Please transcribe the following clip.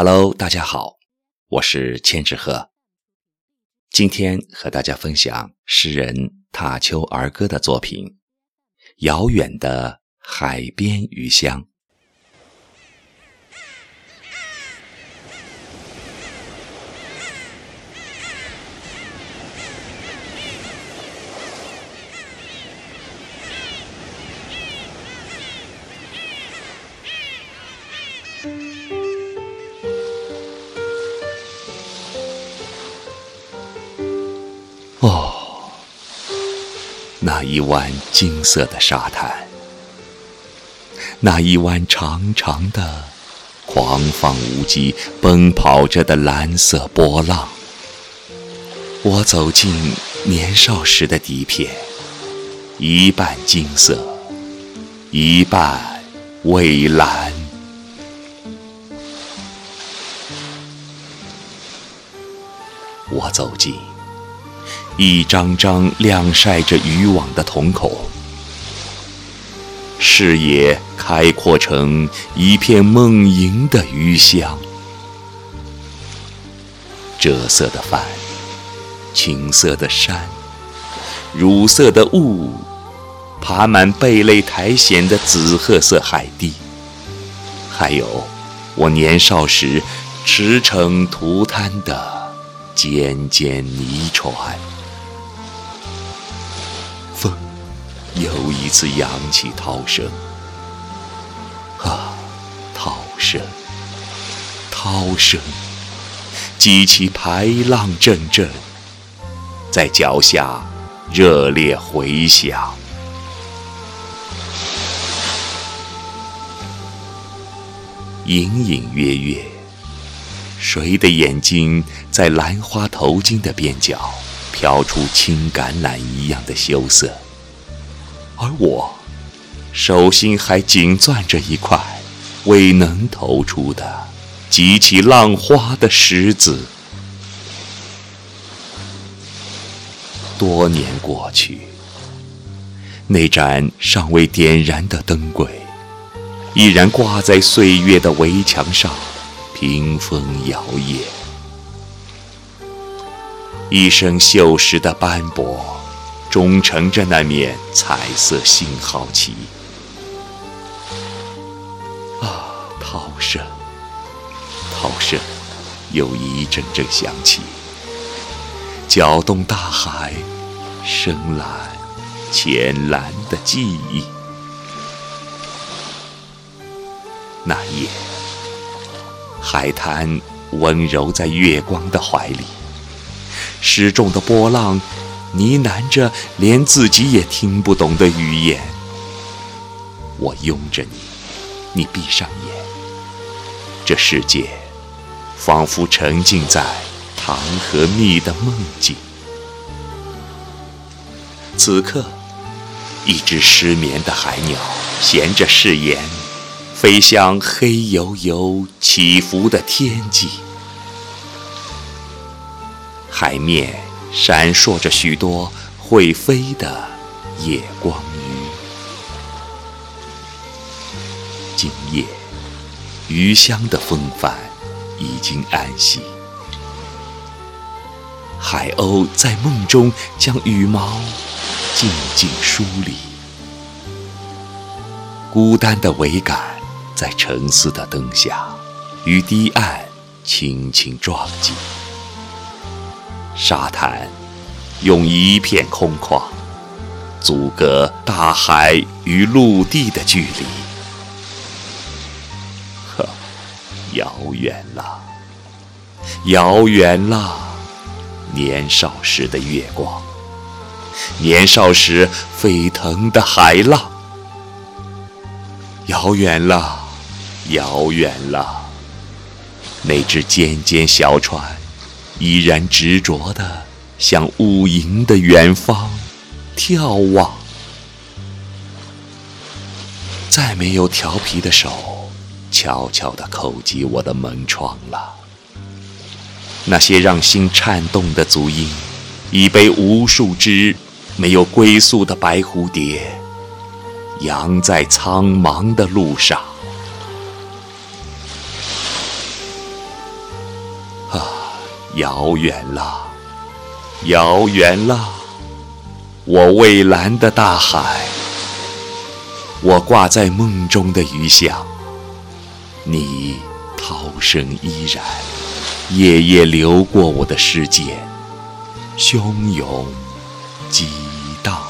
Hello，大家好，我是千纸鹤。今天和大家分享诗人踏秋儿歌的作品《遥远的海边鱼乡》。哦，那一湾金色的沙滩，那一湾长长的、狂放无羁、奔跑着的蓝色波浪。我走进年少时的底片，一半金色，一半蔚蓝。我走进。一张张晾晒着渔网的瞳孔，视野开阔成一片梦萦的鱼香。赭色的帆，青色的山，乳色的雾，爬满贝类苔藓的紫褐色海地，还有我年少时驰骋涂滩的尖尖泥船。又一次扬起涛声，啊，涛声，涛声，激起排浪阵阵，在脚下热烈回响。隐隐约约，谁的眼睛在兰花头巾的边角？飘出青橄榄一样的羞涩，而我手心还紧攥着一块未能投出的激起浪花的石子。多年过去，那盏尚未点燃的灯柜，依然挂在岁月的围墙上，屏风摇曳。一生锈蚀的斑驳，忠诚着那面彩色信号旗。啊，涛声，涛声，又一阵阵响起，搅动大海深蓝、浅蓝的记忆。那夜，海滩温柔在月光的怀里。失重的波浪呢喃着连自己也听不懂的语言。我拥着你，你闭上眼，这世界仿佛沉浸在糖和蜜的梦境。此刻，一只失眠的海鸟衔着誓言，飞向黑黝黝起伏的天际。海面闪烁着许多会飞的夜光鱼。今夜，鱼香的风帆已经安息，海鸥在梦中将羽毛静静梳理，孤单的桅杆在沉思的灯下与堤岸轻轻撞击。沙滩用一片空旷阻隔大海与陆地的距离，呵，遥远了，遥远了，年少时的月光，年少时沸腾的海浪，遥远了，遥远了，那只尖尖小船。依然执着地向雾隐的远方眺望，再没有调皮的手悄悄地叩击我的门窗了。那些让心颤动的足音，已被无数只没有归宿的白蝴蝶扬在苍茫的路上。遥远了，遥远了，我蔚蓝的大海，我挂在梦中的鱼响，你涛声依然，夜夜流过我的世界，汹涌激荡。